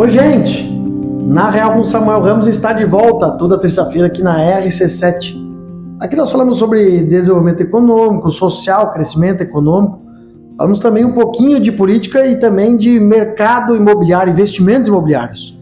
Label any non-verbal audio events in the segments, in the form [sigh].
Oi, gente! Na Real com Samuel Ramos está de volta toda terça-feira aqui na RC7. Aqui nós falamos sobre desenvolvimento econômico, social, crescimento econômico. Falamos também um pouquinho de política e também de mercado imobiliário, investimentos imobiliários.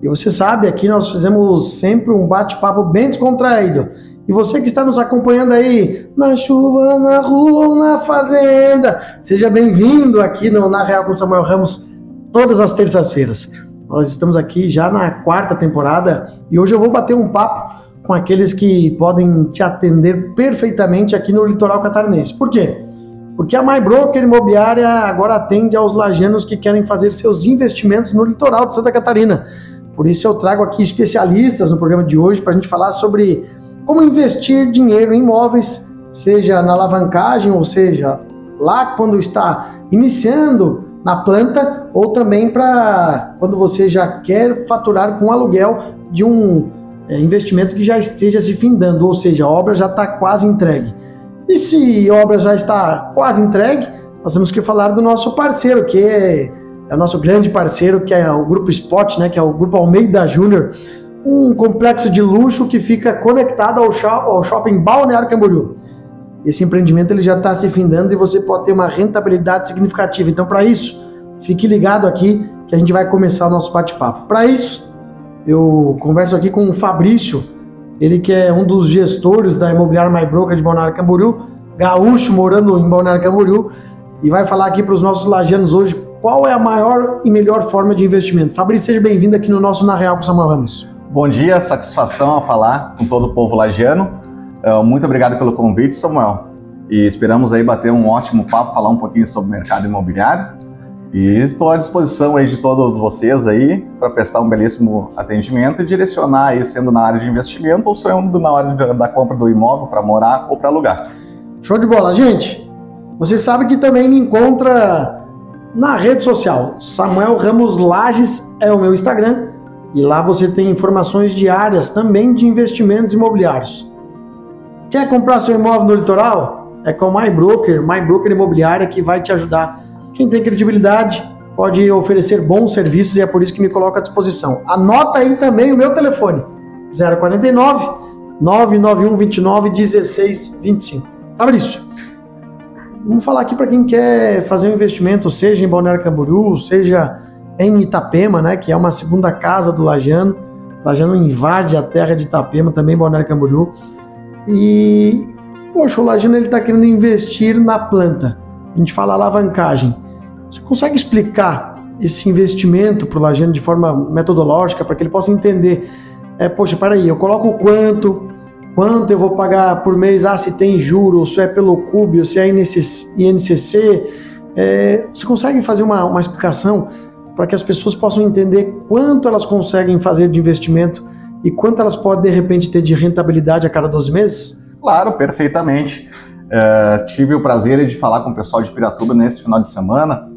E você sabe, aqui nós fizemos sempre um bate-papo bem descontraído. E você que está nos acompanhando aí, na chuva, na rua ou na fazenda, seja bem-vindo aqui no Na Real com Samuel Ramos, todas as terças-feiras. Nós estamos aqui já na quarta temporada e hoje eu vou bater um papo com aqueles que podem te atender perfeitamente aqui no litoral catarinense. Por quê? Porque a MyBroker Imobiliária agora atende aos lajanos que querem fazer seus investimentos no litoral de Santa Catarina. Por isso eu trago aqui especialistas no programa de hoje para a gente falar sobre como investir dinheiro em imóveis, seja na alavancagem, ou seja, lá quando está iniciando na planta, ou também para quando você já quer faturar com aluguel de um é, investimento que já esteja se findando, ou seja, a obra já está quase entregue. E se a obra já está quase entregue, nós temos que falar do nosso parceiro, que é é o nosso grande parceiro, que é o Grupo Spot, né, que é o Grupo Almeida Júnior, um complexo de luxo que fica conectado ao, shop, ao shopping Balneário Camboriú. Esse empreendimento ele já está se findando e você pode ter uma rentabilidade significativa. Então, para isso, fique ligado aqui que a gente vai começar o nosso bate-papo. Para isso, eu converso aqui com o Fabrício, ele que é um dos gestores da Imobiliária My Broker de Balneário Camboriú, gaúcho morando em Balneário Camboriú, e vai falar aqui para os nossos lajanos hoje qual é a maior e melhor forma de investimento. Fabrício, seja bem-vindo aqui no nosso Na Real com Samuel Ramos. Bom dia, satisfação a falar com todo o povo lagiano. Uh, muito obrigado pelo convite, Samuel. E esperamos aí bater um ótimo papo, falar um pouquinho sobre o mercado imobiliário. E estou à disposição aí de todos vocês aí para prestar um belíssimo atendimento e direcionar aí, sendo na área de investimento ou sendo na hora da compra do imóvel para morar ou para alugar. Show de bola, gente. Você sabe que também me encontra na rede social. Samuel Ramos Lages é o meu Instagram e lá você tem informações diárias também de investimentos imobiliários. Quer comprar seu imóvel no litoral? É com a MyBroker, MyBroker Imobiliária que vai te ajudar. Quem tem credibilidade pode oferecer bons serviços e é por isso que me coloco à disposição. Anota aí também o meu telefone: 049 991 29 16 25. Fabrício, Vamos falar aqui para quem quer fazer um investimento, seja em Balneário Camboriú, seja em Itapema, né, que é uma segunda casa do Lajano. O Lajano invade a terra de Itapema, também Balneário Camboriú. E, poxa, o ele está querendo investir na planta. A gente fala alavancagem. Você consegue explicar esse investimento para o Lajano de forma metodológica, para que ele possa entender? É, poxa, peraí, eu coloco quanto, quanto eu vou pagar por mês, ah, se tem juros, se é pelo CUB, se é INCC. É, você consegue fazer uma, uma explicação para que as pessoas possam entender quanto elas conseguem fazer de investimento e quanto elas podem, de repente, ter de rentabilidade a cada 12 meses? Claro, perfeitamente. Uh, tive o prazer de falar com o pessoal de Piratuba nesse final de semana,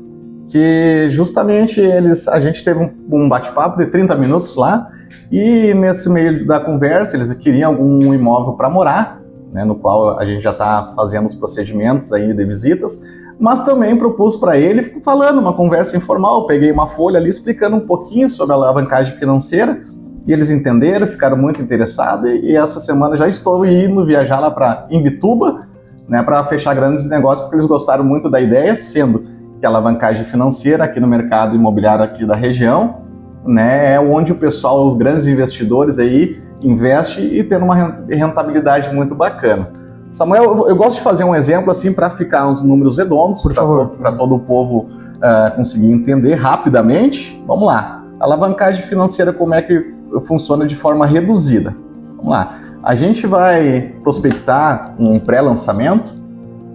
que justamente eles, a gente teve um, um bate-papo de 30 minutos lá, e nesse meio da conversa, eles queriam algum imóvel para morar, né, no qual a gente já está fazendo os procedimentos aí de visitas, mas também propus para ele, falando uma conversa informal, peguei uma folha ali explicando um pouquinho sobre a alavancagem financeira, e eles entenderam, ficaram muito interessados, e essa semana já estou indo viajar lá para Imbituba, né, para fechar grandes negócios, porque eles gostaram muito da ideia, sendo que a alavancagem financeira aqui no mercado imobiliário aqui da região né, é onde o pessoal, os grandes investidores aí investe e tem uma rentabilidade muito bacana. Samuel, eu, gosto de fazer um exemplo assim para ficar uns números redondos, por favor, para todo o povo uh, conseguir entender rapidamente. Vamos lá. Alavancagem financeira como é que funciona de forma reduzida? Vamos lá. A gente vai prospectar um pré-lançamento,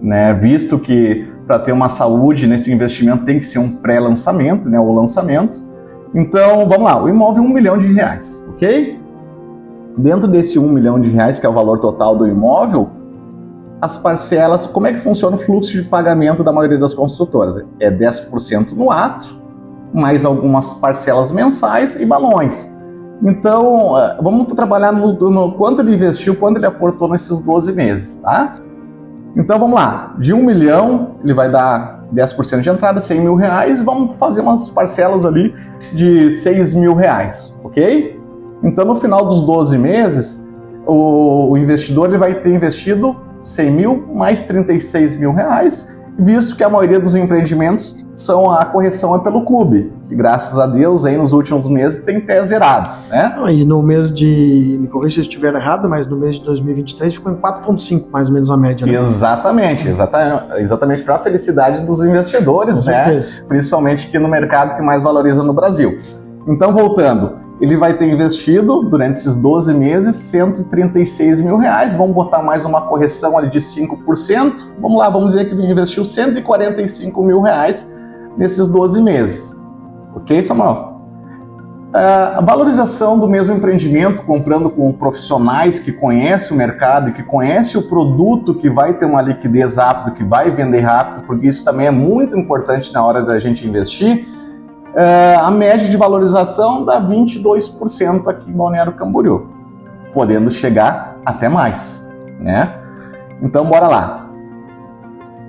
né, visto que para ter uma saúde nesse investimento tem que ser um pré-lançamento, né, o lançamento. Então, vamos lá, o imóvel é um milhão de reais, ok? Dentro desse um milhão de reais, que é o valor total do imóvel, as parcelas, como é que funciona o fluxo de pagamento da maioria das construtoras? É 10% no ato, mais algumas parcelas mensais e balões. Então, eh, vamos trabalhar no, no, quanto ele investiu, quanto ele aportou nesses 12 meses, tá? Então, vamos lá. De um milhão, ele vai dar 10% de entrada, 100 mil reais, vamos fazer umas parcelas ali de 6 mil reais, ok? Então, no final dos 12 meses, o, o investidor ele vai ter investido 100 mil mais 36 mil reais, visto que a maioria dos empreendimentos são a correção é pelo CUB, que graças a Deus aí nos últimos meses tem até zerado, né? E no mês de, me corrija se eu estiver errado, mas no mês de 2023 ficou em 4.5 mais ou menos a média. Né? Exatamente, exatamente, exatamente para a felicidade dos investidores, Com né? Certeza. Principalmente aqui no mercado que mais valoriza no Brasil. Então voltando, ele vai ter investido durante esses 12 meses 136 mil reais. Vamos botar mais uma correção ali de 5%. Vamos lá, vamos dizer que ele investiu 145 mil reais nesses 12 meses. Ok, Samuel? Uh, a valorização do mesmo empreendimento, comprando com profissionais que conhecem o mercado e que conhecem o produto que vai ter uma liquidez rápida, que vai vender rápido, porque isso também é muito importante na hora da gente investir a média de valorização dá 22% aqui em Balneário Camboriú, podendo chegar até mais, né? Então, bora lá.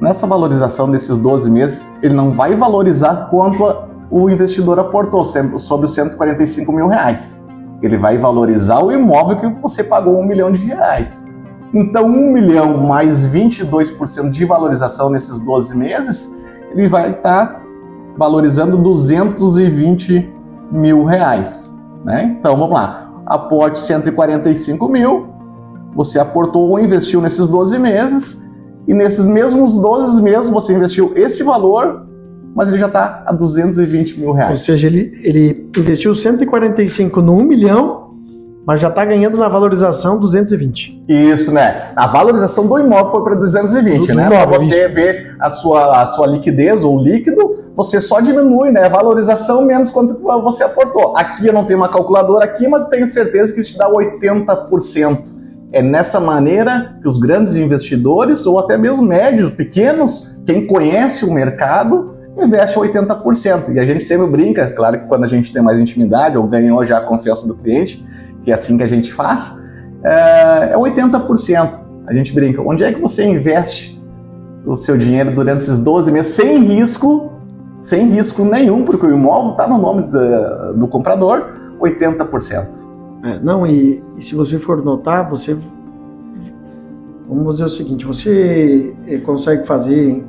Nessa valorização desses 12 meses, ele não vai valorizar quanto o investidor aportou sobre os 145 mil reais. Ele vai valorizar o imóvel que você pagou um milhão de reais. Então, um milhão mais 22% de valorização nesses 12 meses, ele vai estar tá valorizando 220 mil reais. Né? Então vamos lá, aporte 145 mil, você aportou ou investiu nesses 12 meses, e nesses mesmos 12 meses você investiu esse valor, mas ele já está a 220 mil reais. Ou seja, ele, ele investiu 145 no 1 milhão mas já está ganhando na valorização 220. Isso, né? A valorização do imóvel foi para 220, do, né? Para você isso. ver a sua, a sua liquidez ou líquido, você só diminui, né? A valorização menos quanto você aportou. Aqui eu não tenho uma calculadora aqui, mas tenho certeza que isso te dá 80%. É nessa maneira que os grandes investidores, ou até mesmo médios, pequenos, quem conhece o mercado, investe 80%. E a gente sempre brinca, claro que quando a gente tem mais intimidade ou ganhou já a confiança do cliente, que é assim que a gente faz, é 80%. É a gente brinca. Onde é que você investe o seu dinheiro durante esses 12 meses sem risco, sem risco nenhum, porque o imóvel está no nome do, do comprador, 80%. É, não, e, e, se você for notar, você. Vamos dizer o seguinte: você eh, consegue fazer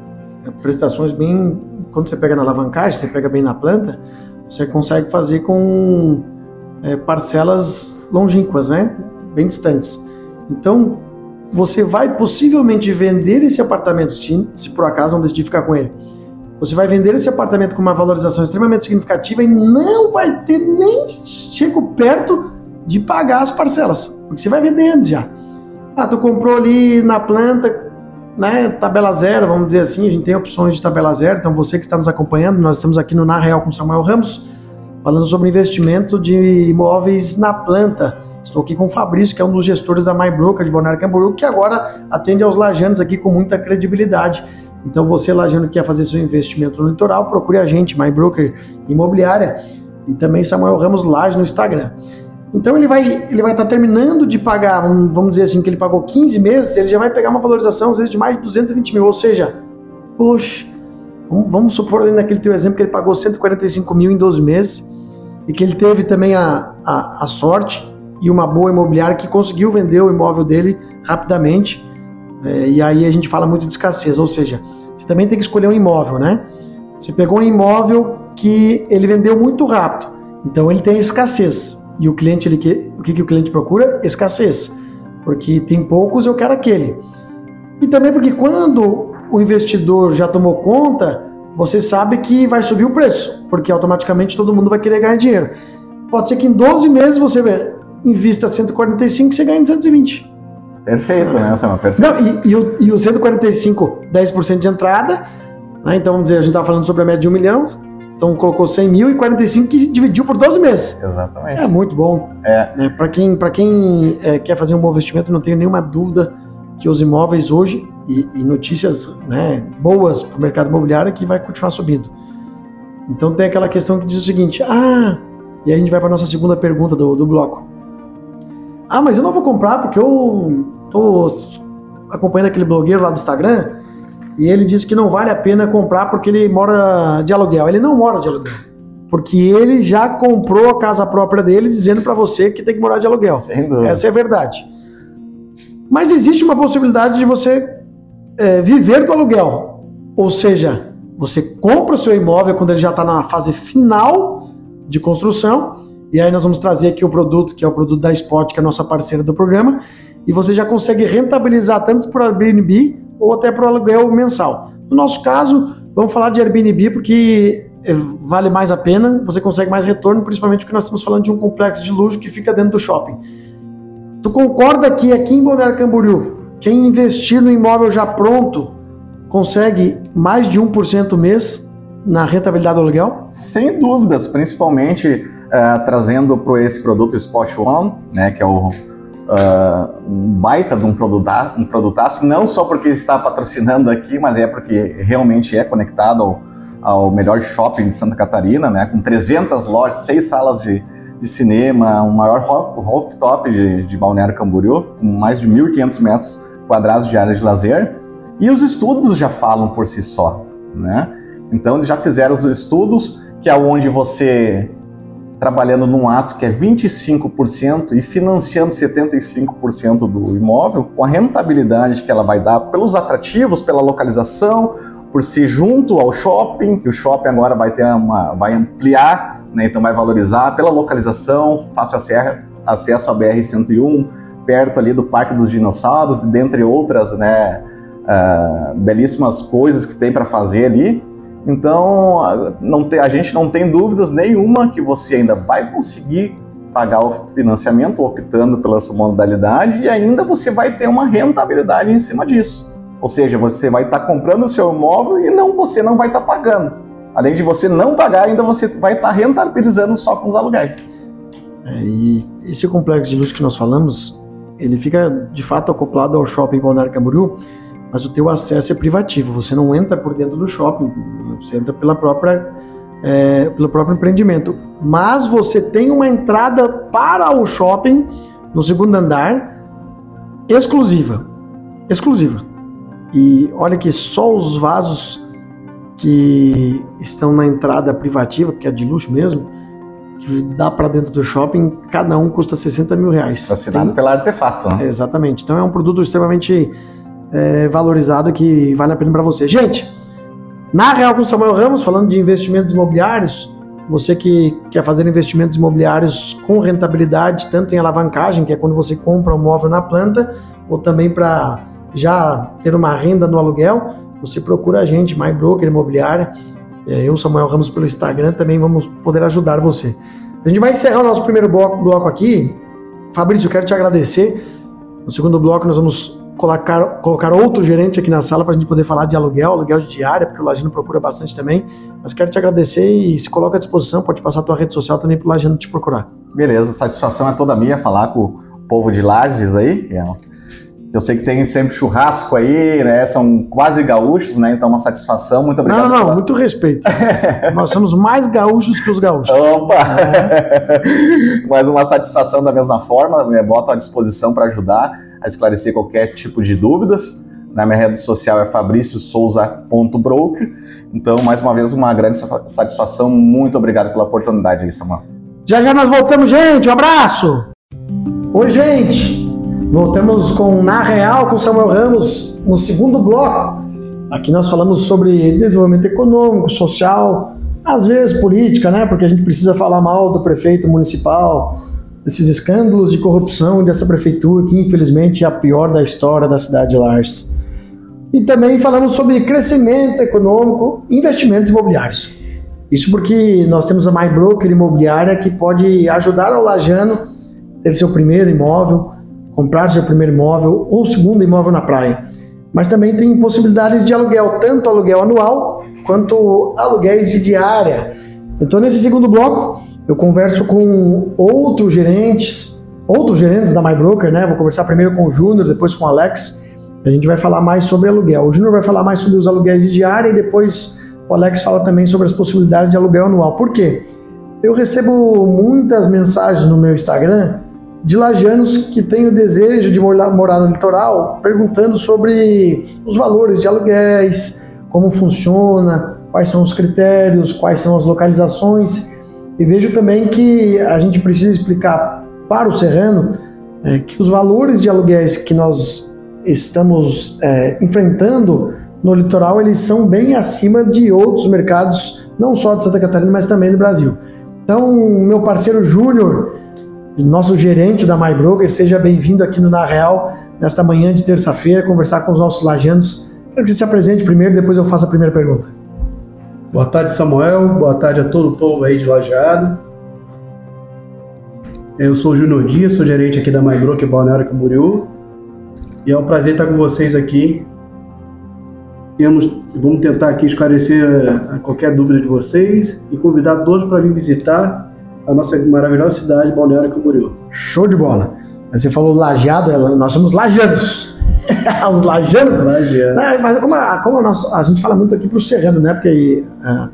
eh, prestações bem. Quando você pega na alavancagem, você pega bem na planta, você consegue fazer com é, parcelas longínquas, né? Bem distantes. Então, você vai possivelmente vender esse apartamento, se, se por acaso não decidir ficar com ele. Você vai vender esse apartamento com uma valorização extremamente significativa e não vai ter nem chego perto de pagar as parcelas, porque você vai vendendo já. Ah, tu comprou ali na planta, né, tabela zero, vamos dizer assim, a gente tem opções de tabela zero, então você que está nos acompanhando, nós estamos aqui no Na Real com Samuel Ramos, falando sobre investimento de imóveis na planta. Estou aqui com o Fabrício, que é um dos gestores da MyBroker de Bonaire Camboriú, que agora atende aos lajanos aqui com muita credibilidade. Então, você, lajano, que quer fazer seu investimento no litoral, procure a gente, MyBroker Imobiliária, e também Samuel Ramos Laje no Instagram. Então, ele vai ele vai estar tá terminando de pagar, vamos dizer assim, que ele pagou 15 meses, ele já vai pegar uma valorização, às vezes, de mais de 220 mil. Ou seja, poxa, vamos supor ali naquele teu exemplo que ele pagou 145 mil em 12 meses, e que ele teve também a, a, a sorte e uma boa imobiliária que conseguiu vender o imóvel dele rapidamente. É, e aí a gente fala muito de escassez, ou seja, você também tem que escolher um imóvel, né? Você pegou um imóvel que ele vendeu muito rápido, então ele tem escassez. E o cliente, ele, o que, que o cliente procura? Escassez. Porque tem poucos, eu quero aquele. E também porque quando o investidor já tomou conta, você sabe que vai subir o preço, porque automaticamente todo mundo vai querer ganhar dinheiro. Pode ser que em 12 meses você invista 145 e você ganhe 220. Perfeito, né, Samuel? Perfeito. Não, e, e, o, e o 145, 10% de entrada, né? então vamos dizer, a gente estava falando sobre a média de 1 milhão, então colocou 100 mil e 45 que dividiu por 12 meses. Exatamente. É muito bom. É. Né? Para quem, pra quem é, quer fazer um bom investimento, não tenho nenhuma dúvida que os imóveis hoje, e, e notícias né, boas para o mercado imobiliário, que vai continuar subindo. Então tem aquela questão que diz o seguinte: ah, e aí a gente vai para nossa segunda pergunta do, do bloco. Ah, mas eu não vou comprar porque eu tô acompanhando aquele blogueiro lá do Instagram e ele disse que não vale a pena comprar porque ele mora de aluguel. Ele não mora de aluguel. Porque ele já comprou a casa própria dele dizendo para você que tem que morar de aluguel. Sem dúvida. Essa é a verdade. Mas existe uma possibilidade de você é, viver do aluguel. Ou seja, você compra o seu imóvel quando ele já está na fase final de construção. E aí nós vamos trazer aqui o produto, que é o produto da Spot, que é a nossa parceira do programa. E você já consegue rentabilizar tanto por Airbnb ou até para o aluguel mensal. No nosso caso, vamos falar de Airbnb porque é, vale mais a pena, você consegue mais retorno, principalmente porque nós estamos falando de um complexo de luxo que fica dentro do shopping. Tu concorda que aqui em Balneário Camboriú, quem investir no imóvel já pronto consegue mais de 1% mês na rentabilidade do aluguel? Sem dúvidas, principalmente uh, trazendo para esse produto Spot One, né, que é o uh, um baita de um, produta, um produtaço, não só porque está patrocinando aqui, mas é porque realmente é conectado ao, ao melhor shopping de Santa Catarina, né, com 300 lojas, seis salas de, de cinema, o um maior rooftop de, de Balneário Camboriú, com mais de 1.500 metros quadrados de área de lazer, e os estudos já falam por si só, né? Então eles já fizeram os estudos que é onde você trabalhando num ato que é 25% e financiando 75% do imóvel, com a rentabilidade que ela vai dar pelos atrativos, pela localização, por ser junto ao shopping, que o shopping agora vai ter uma, vai ampliar, né, então vai valorizar pela localização, fácil acesso à BR-101, perto ali do Parque dos Dinossauros, dentre outras, né, uh, belíssimas coisas que tem para fazer ali. Então, não tem, a gente não tem dúvidas nenhuma que você ainda vai conseguir pagar o financiamento optando pela sua modalidade e ainda você vai ter uma rentabilidade em cima disso. Ou seja, você vai estar tá comprando o seu imóvel e não você não vai estar tá pagando. Além de você não pagar, ainda você vai estar tá rentabilizando só com os aluguéis. É, e esse complexo de luxo que nós falamos, ele fica de fato acoplado ao shopping Balneário Camboriú, mas o teu acesso é privativo. Você não entra por dentro do shopping, você entra pela própria, é, pelo próprio empreendimento. Mas você tem uma entrada para o shopping no segundo andar exclusiva. Exclusiva. E olha que só os vasos que estão na entrada privativa, porque é de luxo mesmo, que dá para dentro do shopping, cada um custa 60 mil reais. Assinado Tem... pela Artefato. Né? exatamente. Então é um produto extremamente é, valorizado que vale a pena para você. Gente, na Real com Samuel Ramos, falando de investimentos imobiliários, você que quer fazer investimentos imobiliários com rentabilidade, tanto em alavancagem, que é quando você compra um móvel na planta, ou também para já ter uma renda no aluguel, você procura a gente, My Broker Imobiliária. É, eu, Samuel Ramos, pelo Instagram, também vamos poder ajudar você. A gente vai encerrar o nosso primeiro bloco, bloco aqui. Fabrício, eu quero te agradecer. No segundo bloco, nós vamos colocar, colocar outro gerente aqui na sala para a gente poder falar de aluguel, aluguel de diária, porque o Lajino procura bastante também. Mas quero te agradecer e se coloca à disposição, pode passar a tua rede social também para o Lajino te procurar. Beleza, satisfação é toda minha falar com o povo de Lages aí, que é eu sei que tem sempre churrasco aí, né? São quase gaúchos, né? Então, uma satisfação. Muito obrigado. Não, não, pela... muito respeito. [laughs] Nós somos mais gaúchos que os gaúchos. Opa! É. [laughs] Mas uma satisfação da mesma forma. Me boto à disposição para ajudar a esclarecer qualquer tipo de dúvidas. Na minha rede social é fabriciosouza.broker. Então, mais uma vez, uma grande satisfação. Muito obrigado pela oportunidade aí, Samuel. Já já nós voltamos, gente. Um abraço! Oi, gente! Voltamos com Na Real com Samuel Ramos no segundo bloco. Aqui nós falamos sobre desenvolvimento econômico, social, às vezes política, né? Porque a gente precisa falar mal do prefeito municipal, desses escândalos de corrupção dessa prefeitura, que infelizmente é a pior da história da cidade de Lars. E também falamos sobre crescimento econômico e investimentos imobiliários. Isso porque nós temos a MyBroker Imobiliária que pode ajudar ao lajano ter seu primeiro imóvel, comprar seu primeiro imóvel ou segundo imóvel na praia. Mas também tem possibilidades de aluguel, tanto aluguel anual quanto aluguéis de diária. Então, nesse segundo bloco, eu converso com outros gerentes, outros gerentes da MyBroker, né? Vou conversar primeiro com o Júnior, depois com o Alex. A gente vai falar mais sobre aluguel. O Júnior vai falar mais sobre os aluguéis de diária e depois o Alex fala também sobre as possibilidades de aluguel anual. Por quê? Eu recebo muitas mensagens no meu Instagram de lajanos que têm o desejo de morar no litoral, perguntando sobre os valores de aluguéis, como funciona, quais são os critérios, quais são as localizações. E vejo também que a gente precisa explicar para o serrano é, que os valores de aluguéis que nós estamos é, enfrentando no litoral eles são bem acima de outros mercados, não só de Santa Catarina, mas também do Brasil. Então, meu parceiro Júnior, nosso gerente da MyBroker, seja bem-vindo aqui no Na Real, nesta manhã de terça-feira, conversar com os nossos lajanos. Quero que você se apresente primeiro, depois eu faço a primeira pergunta. Boa tarde, Samuel. Boa tarde a todo o povo aí de Lajeado. Eu sou o Júnior Dias, sou gerente aqui da MyBroker Balneário Camboriú. E é um prazer estar com vocês aqui. Temos, vamos tentar aqui esclarecer qualquer dúvida de vocês e convidar todos para vir visitar a nossa maravilhosa cidade, Balneário Camboriú. Show de bola. Você falou lajeado, é, nós somos lajanos. [laughs] Os lajanos? Lajeado. É, mas como, a, como a, nossa, a gente fala muito aqui para o serrano, né? Porque a,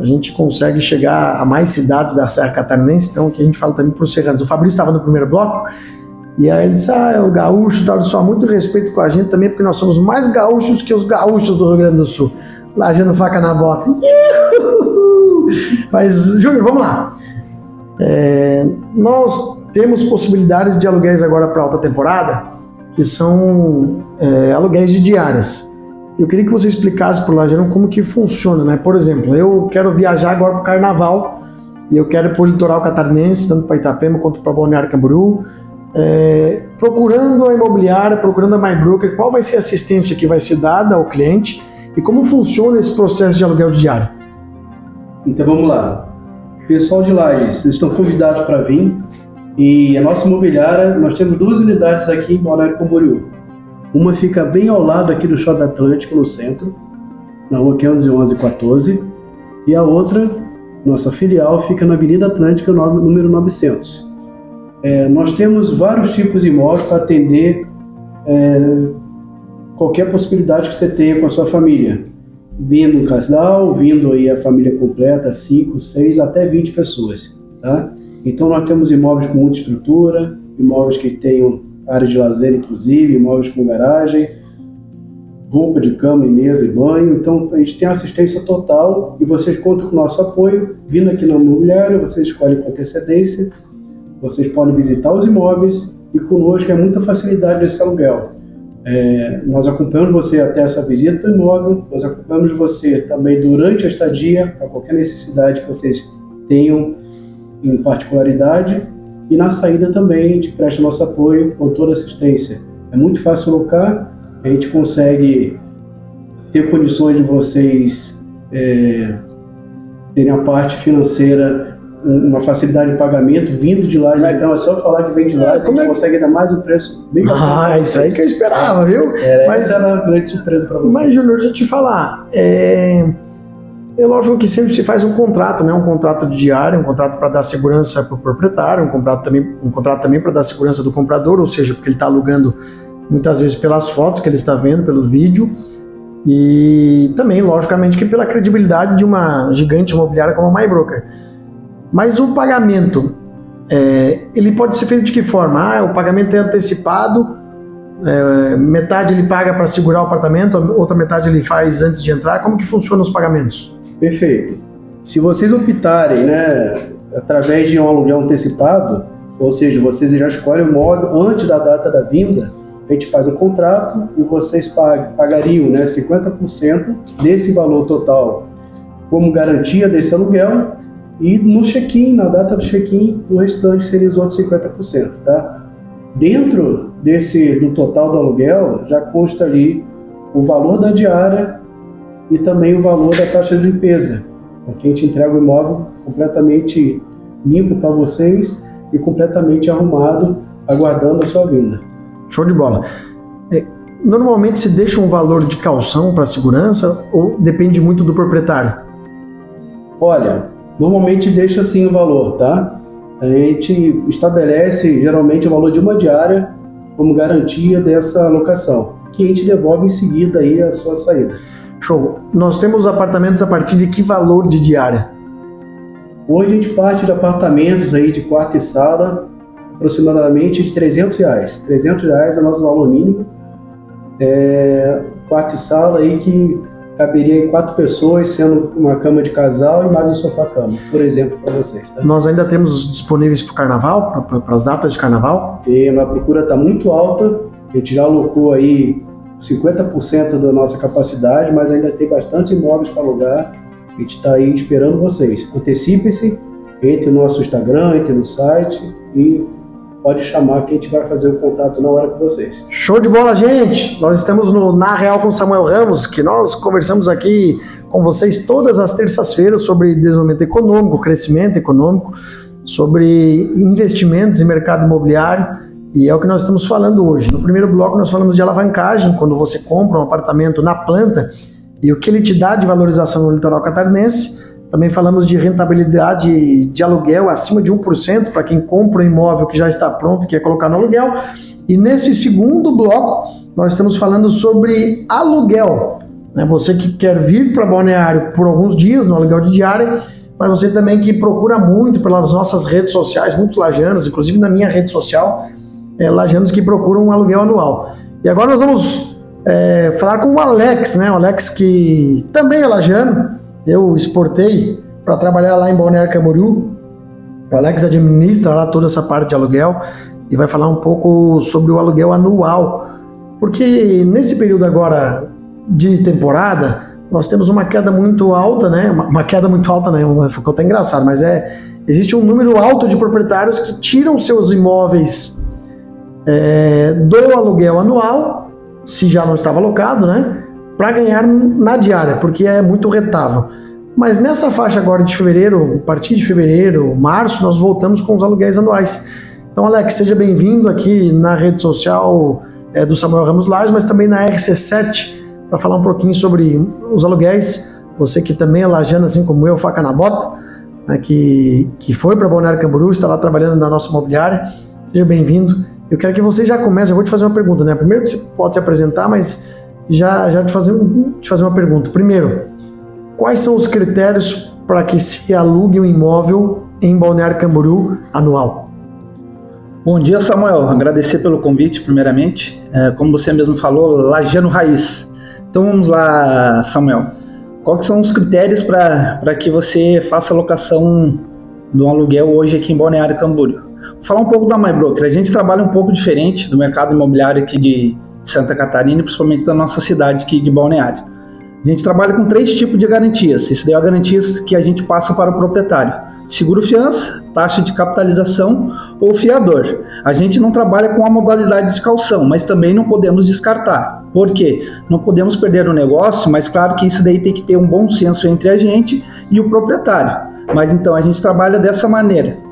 a, gente consegue chegar a mais cidades da Serra Catarinense, então aqui a gente fala também para os serranos. O Fabrício estava no primeiro bloco, e aí ele disse, ah, é o gaúcho, tal, só muito respeito com a gente também, porque nós somos mais gaúchos que os gaúchos do Rio Grande do Sul. Lajando faca na bota. [laughs] Mas, Júnior, vamos lá. É, nós temos possibilidades de aluguéis agora para alta temporada, que são é, aluguéis de diárias. Eu queria que você explicasse para o Lajano como que funciona, né? Por exemplo, eu quero viajar agora para o Carnaval e eu quero ir para o litoral catarinense, tanto para Itapema quanto para Balneário Camboriú. É, procurando a imobiliária, procurando a MyBroker, qual vai ser a assistência que vai ser dada ao cliente e como funciona esse processo de aluguel diário? Então vamos lá. Pessoal de Lages, vocês estão convidados para vir. E a nossa imobiliária, nós temos duas unidades aqui em Balneário Camboriú. Uma fica bem ao lado aqui do Shopping Atlântico, no centro, na rua 511 14. E a outra, nossa filial, fica na Avenida Atlântica, número 900. É, nós temos vários tipos de imóveis para atender é, qualquer possibilidade que você tenha com a sua família vindo um casal, vindo aí a família completa, 5, 6, até 20 pessoas, tá? Então nós temos imóveis com muita estrutura, imóveis que tenham área de lazer inclusive, imóveis com garagem, roupa de cama e mesa e banho. Então a gente tem assistência total e vocês contam com o nosso apoio. Vindo aqui na imobiliária, vocês escolhem com antecedência, vocês podem visitar os imóveis e conosco é muita facilidade desse aluguel. É, nós acompanhamos você até essa visita do imóvel, nós acompanhamos você também durante a estadia, para qualquer necessidade que vocês tenham em particularidade, e na saída também a gente presta nosso apoio com toda assistência. É muito fácil alocar, a gente consegue ter condições de vocês é, terem a parte financeira uma facilidade de pagamento vindo de lá. Então é só falar que vem de lá, é, a gente é? consegue ainda mais um preço bem Ah, isso aí que eu esperava, viu? É, mas essa era uma grande surpresa para você. Mas, Júnior, deixa eu te falar. É... é lógico que sempre se faz um contrato, né? Um contrato de diário, um contrato para dar segurança para o proprietário, um contrato também, um contrato também para dar segurança do comprador, ou seja, porque ele está alugando muitas vezes pelas fotos que ele está vendo, pelo vídeo. E também, logicamente, que pela credibilidade de uma gigante imobiliária como a MyBroker. Mas o pagamento, é, ele pode ser feito de que forma? Ah, o pagamento é antecipado, é, metade ele paga para segurar o apartamento, outra metade ele faz antes de entrar. Como que funcionam os pagamentos? Perfeito. Se vocês optarem, né, através de um aluguel antecipado, ou seja, vocês já escolhem o móvel antes da data da vinda, a gente faz um contrato e vocês pagariam né, 50% desse valor total como garantia desse aluguel e no check-in, na data do check-in, o restante seria os outros 50%, tá? Dentro desse do total do aluguel já consta ali o valor da diária e também o valor da taxa de limpeza, porque a gente entrega o imóvel completamente limpo para vocês e completamente arrumado, aguardando a sua vinda. Show de bola. É, normalmente se deixa um valor de calção para segurança ou depende muito do proprietário? Olha, Normalmente deixa assim o valor, tá? A gente estabelece geralmente o valor de uma diária como garantia dessa locação, que a gente devolve em seguida aí a sua saída. Show. Nós temos apartamentos a partir de que valor de diária? Hoje a gente parte de apartamentos aí de quarto e sala aproximadamente de 300 reais. 300 reais é nosso valor mínimo. É, quarto e sala aí que caberia em quatro pessoas, sendo uma cama de casal e mais um sofá-cama, por exemplo, para vocês. Tá? Nós ainda temos disponíveis para o carnaval, para as datas de carnaval? E a procura está muito alta, a gente já alocou aí 50% da nossa capacidade, mas ainda tem bastante imóveis para alugar. A gente está aí esperando vocês. Antecipem-se, entre no nosso Instagram, entre no site e pode chamar que a gente vai fazer o contato na hora com vocês. Show de bola, gente! Nós estamos no Na Real com Samuel Ramos, que nós conversamos aqui com vocês todas as terças-feiras sobre desenvolvimento econômico, crescimento econômico, sobre investimentos em mercado imobiliário. E é o que nós estamos falando hoje. No primeiro bloco, nós falamos de alavancagem, quando você compra um apartamento na planta e o que ele te dá de valorização no litoral catarinense. Também falamos de rentabilidade de aluguel acima de 1% para quem compra um imóvel que já está pronto e quer colocar no aluguel. E nesse segundo bloco, nós estamos falando sobre aluguel. Né? Você que quer vir para Balneário por alguns dias no aluguel de diária, mas você também que procura muito pelas nossas redes sociais, muitos lajanos, inclusive na minha rede social, é, lajanos que procuram um aluguel anual. E agora nós vamos é, falar com o Alex, né? O Alex que também é lajano, eu exportei para trabalhar lá em Balneário Camboriú. O Alex administra lá toda essa parte de aluguel e vai falar um pouco sobre o aluguel anual. Porque nesse período agora de temporada, nós temos uma queda muito alta, né? Uma, uma queda muito alta, né? Ficou até engraçado, mas é. Existe um número alto de proprietários que tiram seus imóveis é, do aluguel anual, se já não estava alocado, né? para ganhar na diária, porque é muito retável. Mas nessa faixa agora de fevereiro, a partir de fevereiro, março, nós voltamos com os aluguéis anuais. Então, Alex, seja bem-vindo aqui na rede social é, do Samuel Ramos Lages, mas também na RC7, para falar um pouquinho sobre os aluguéis. Você que também é lajano, assim como eu, faca na bota, né, que, que foi para Balneário Camboriú, está lá trabalhando na nossa imobiliária. Seja bem-vindo. Eu quero que você já comece, eu vou te fazer uma pergunta, né? Primeiro você pode se apresentar, mas já, já te, fazer, te fazer uma pergunta. Primeiro, quais são os critérios para que se alugue um imóvel em Balneário Camboriú anual? Bom dia, Samuel. Agradecer pelo convite, primeiramente. É, como você mesmo falou, Lajano Raiz. Então vamos lá, Samuel. Quais são os critérios para que você faça a locação do aluguel hoje aqui em Balneário Camboriú? Vou falar um pouco da MyBroker. A gente trabalha um pouco diferente do mercado imobiliário aqui de, Santa Catarina principalmente da nossa cidade aqui de Balneário. A gente trabalha com três tipos de garantias. Isso daí é garantias que a gente passa para o proprietário. Seguro fiança, taxa de capitalização ou fiador. A gente não trabalha com a modalidade de calção, mas também não podemos descartar. Por quê? Não podemos perder o negócio, mas claro que isso daí tem que ter um bom senso entre a gente e o proprietário. Mas então a gente trabalha dessa maneira.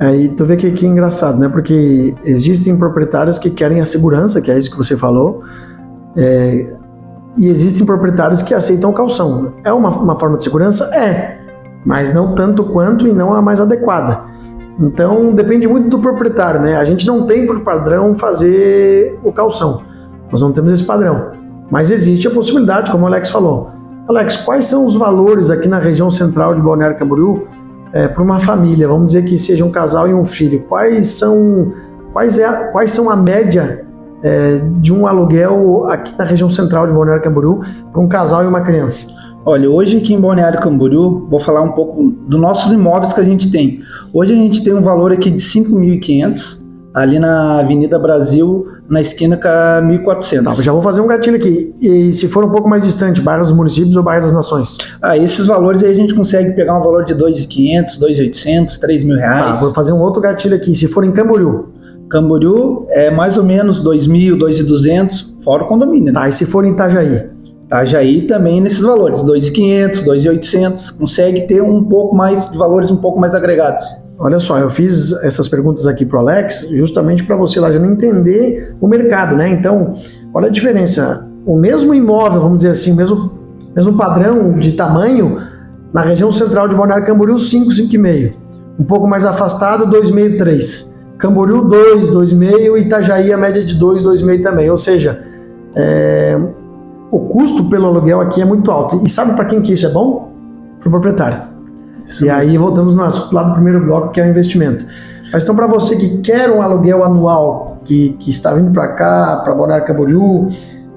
Aí tu vê que, que engraçado, né? Porque existem proprietários que querem a segurança, que é isso que você falou, é, e existem proprietários que aceitam calção. É uma, uma forma de segurança? É, mas não tanto quanto e não a mais adequada. Então depende muito do proprietário, né? A gente não tem por padrão fazer o calção. Nós não temos esse padrão. Mas existe a possibilidade, como o Alex falou. Alex, quais são os valores aqui na região central de Balneário Camboriú é, para uma família, vamos dizer que seja um casal e um filho, quais são, quais é, quais são a média é, de um aluguel aqui na região central de Balneário Camboriú para um casal e uma criança? Olha, hoje aqui em Balneário Camboriú, vou falar um pouco dos nossos imóveis que a gente tem. Hoje a gente tem um valor aqui de 5.500, ali na Avenida Brasil, na esquina com a 1400. Tá, já vou fazer um gatilho aqui. E se for um pouco mais distante, bairro dos municípios ou bairro das nações? Ah, esses valores aí a gente consegue pegar um valor de 2.500, 2.800, 3 mil reais. Tá, vou fazer um outro gatilho aqui. Se for em Camboriú? Camboriú é mais ou menos 2.000, 2.200, fora o condomínio. Né? Tá, e se for em Itajaí? Itajaí também nesses valores, 2.500, 2.800, consegue ter um pouco mais de valores um pouco mais agregados. Olha só, eu fiz essas perguntas aqui para o Alex justamente para você lá já entender o mercado, né? Então, olha a diferença. O mesmo imóvel, vamos dizer assim, o mesmo, mesmo padrão de tamanho, na região central de Balneário Camboriú, 5, 5,5. Um pouco mais afastado, 2,5, 3. Camboriú, 2, 2,5 e Itajaí a média de 2, 2,5 também. Ou seja, é, o custo pelo aluguel aqui é muito alto. E sabe para quem que isso é bom? Para o proprietário. Isso e mesmo. aí voltamos no lá do primeiro bloco, que é o investimento. Mas então, para você que quer um aluguel anual, que, que está vindo para cá, para Balneário Camboriú,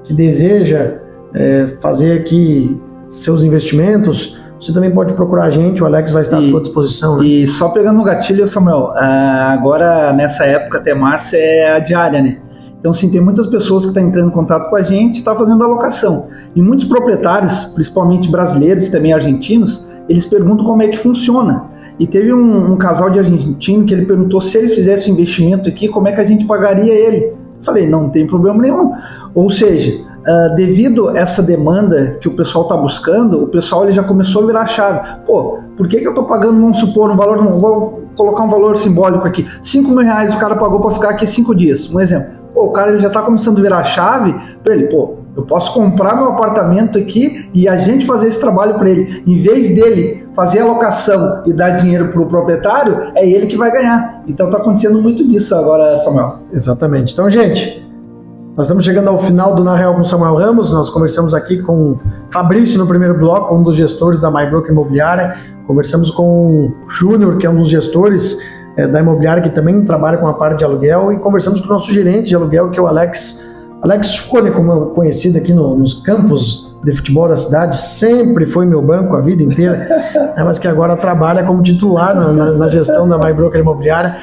que deseja é, fazer aqui seus investimentos, você também pode procurar a gente, o Alex vai estar e, à sua disposição. Né? E só pegando no gatilho, Samuel, ah, agora nessa época até março é a diária, né? Então, sim, tem muitas pessoas que estão entrando em contato com a gente, está fazendo alocação. E muitos proprietários, principalmente brasileiros e também argentinos, eles perguntam como é que funciona. E teve um, um, casal de argentino que ele perguntou se ele fizesse o investimento aqui, como é que a gente pagaria ele. Falei, não tem problema nenhum. Ou seja, uh, devido a essa demanda que o pessoal está buscando, o pessoal ele já começou a virar a chave. Pô, por que, que eu estou pagando, vamos supor, um valor, vou colocar um valor simbólico aqui, 5 mil reais o cara pagou para ficar aqui 5 dias, um exemplo. Pô, o cara ele já está começando a virar a chave para ele, pô, eu posso comprar meu apartamento aqui e a gente fazer esse trabalho para ele. Em vez dele fazer a locação e dar dinheiro para o proprietário, é ele que vai ganhar. Então está acontecendo muito disso agora, Samuel. Exatamente. Então, gente, nós estamos chegando ao final do Na Real com Samuel Ramos. Nós conversamos aqui com Fabrício no primeiro bloco, um dos gestores da MyBroker Imobiliária. Conversamos com o Júnior, que é um dos gestores é, da imobiliária, que também trabalha com a parte de aluguel. E conversamos com o nosso gerente de aluguel, que é o Alex, Alex Fone, como é conhecido aqui no, nos campos de futebol da cidade. Sempre foi meu banco a vida inteira, [laughs] né, mas que agora trabalha como titular na, na, na gestão da MyBroker Imobiliária.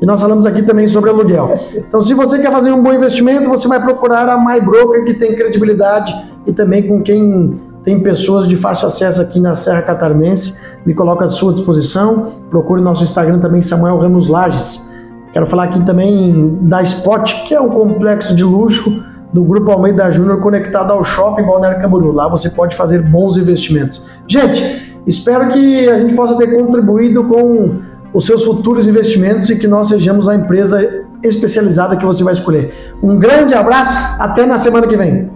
E nós falamos aqui também sobre aluguel. Então, se você quer fazer um bom investimento, você vai procurar a MyBroker, que tem credibilidade e também com quem tem pessoas de fácil acesso aqui na Serra Catarinense. Me coloca à sua disposição. Procure nosso Instagram também, Samuel Ramos Lages. Quero falar aqui também da Spot, que é um complexo de luxo do Grupo Almeida Júnior conectado ao Shopping Balneário Camboriú. Lá você pode fazer bons investimentos. Gente, espero que a gente possa ter contribuído com os seus futuros investimentos e que nós sejamos a empresa especializada que você vai escolher. Um grande abraço, até na semana que vem.